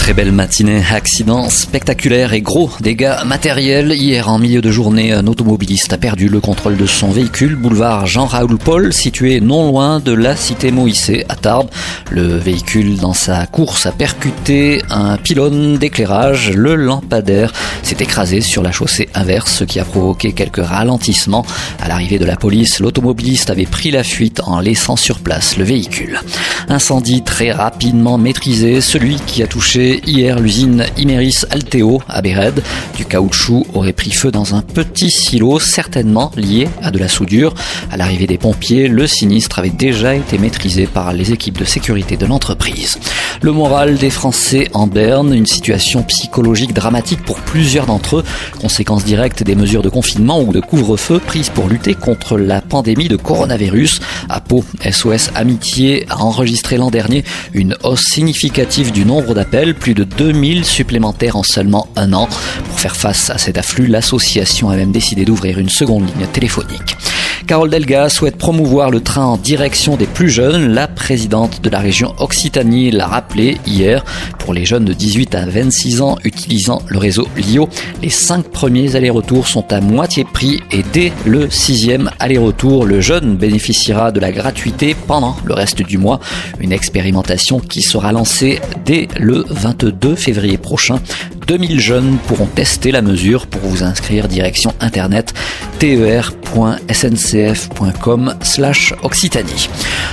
Très belle matinée, accident spectaculaire et gros dégâts matériels. Hier, en milieu de journée, un automobiliste a perdu le contrôle de son véhicule, boulevard Jean-Raoul Paul, situé non loin de la cité Moïse à Tarbes. Le véhicule, dans sa course, a percuté un pylône d'éclairage. Le lampadaire s'est écrasé sur la chaussée inverse, ce qui a provoqué quelques ralentissements. À l'arrivée de la police, l'automobiliste avait pris la fuite en laissant sur place le véhicule. Incendie très rapidement maîtrisé, celui qui a touché hier l'usine Imeris Alteo à Béred. Du caoutchouc aurait pris feu dans un petit silo, certainement lié à de la soudure. À l'arrivée des pompiers, le sinistre avait déjà été maîtrisé par les équipes de sécurité de l'entreprise. Le moral des Français en berne, une situation psychologique dramatique pour plusieurs d'entre eux, conséquence directe des mesures de confinement ou de couvre-feu prises pour lutter contre la pandémie de coronavirus. À SOS Amitié a enregistré l'an dernier une hausse significative du nombre d'appels, plus de 2000 supplémentaires en seulement un an. Pour faire face à cet afflux, l'association a même décidé d'ouvrir une seconde ligne téléphonique. Carole Delga souhaite promouvoir le train en direction des plus jeunes. La présidente de la région Occitanie l'a rappelé hier. Pour les jeunes de 18 à 26 ans utilisant le réseau LIO, les cinq premiers allers-retours sont à moitié prix et dès le sixième aller-retour, le jeune bénéficiera de la gratuité pendant le reste du mois. Une expérimentation qui sera lancée dès le 22 février prochain. 2000 jeunes pourront tester la mesure pour vous inscrire direction internet ter.sncf.com Occitanie.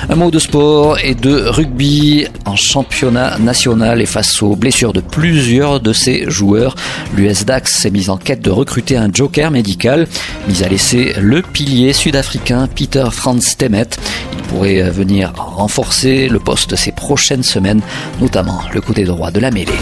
Un mot de sport et de rugby en championnat national et face aux blessures de plusieurs de ses joueurs. L'US Dax s'est mise en quête de recruter un joker médical, mis à laisser le pilier sud-africain Peter Franz Temet. Il pourrait venir renforcer le poste ces prochaines semaines, notamment le côté droit de la mêlée.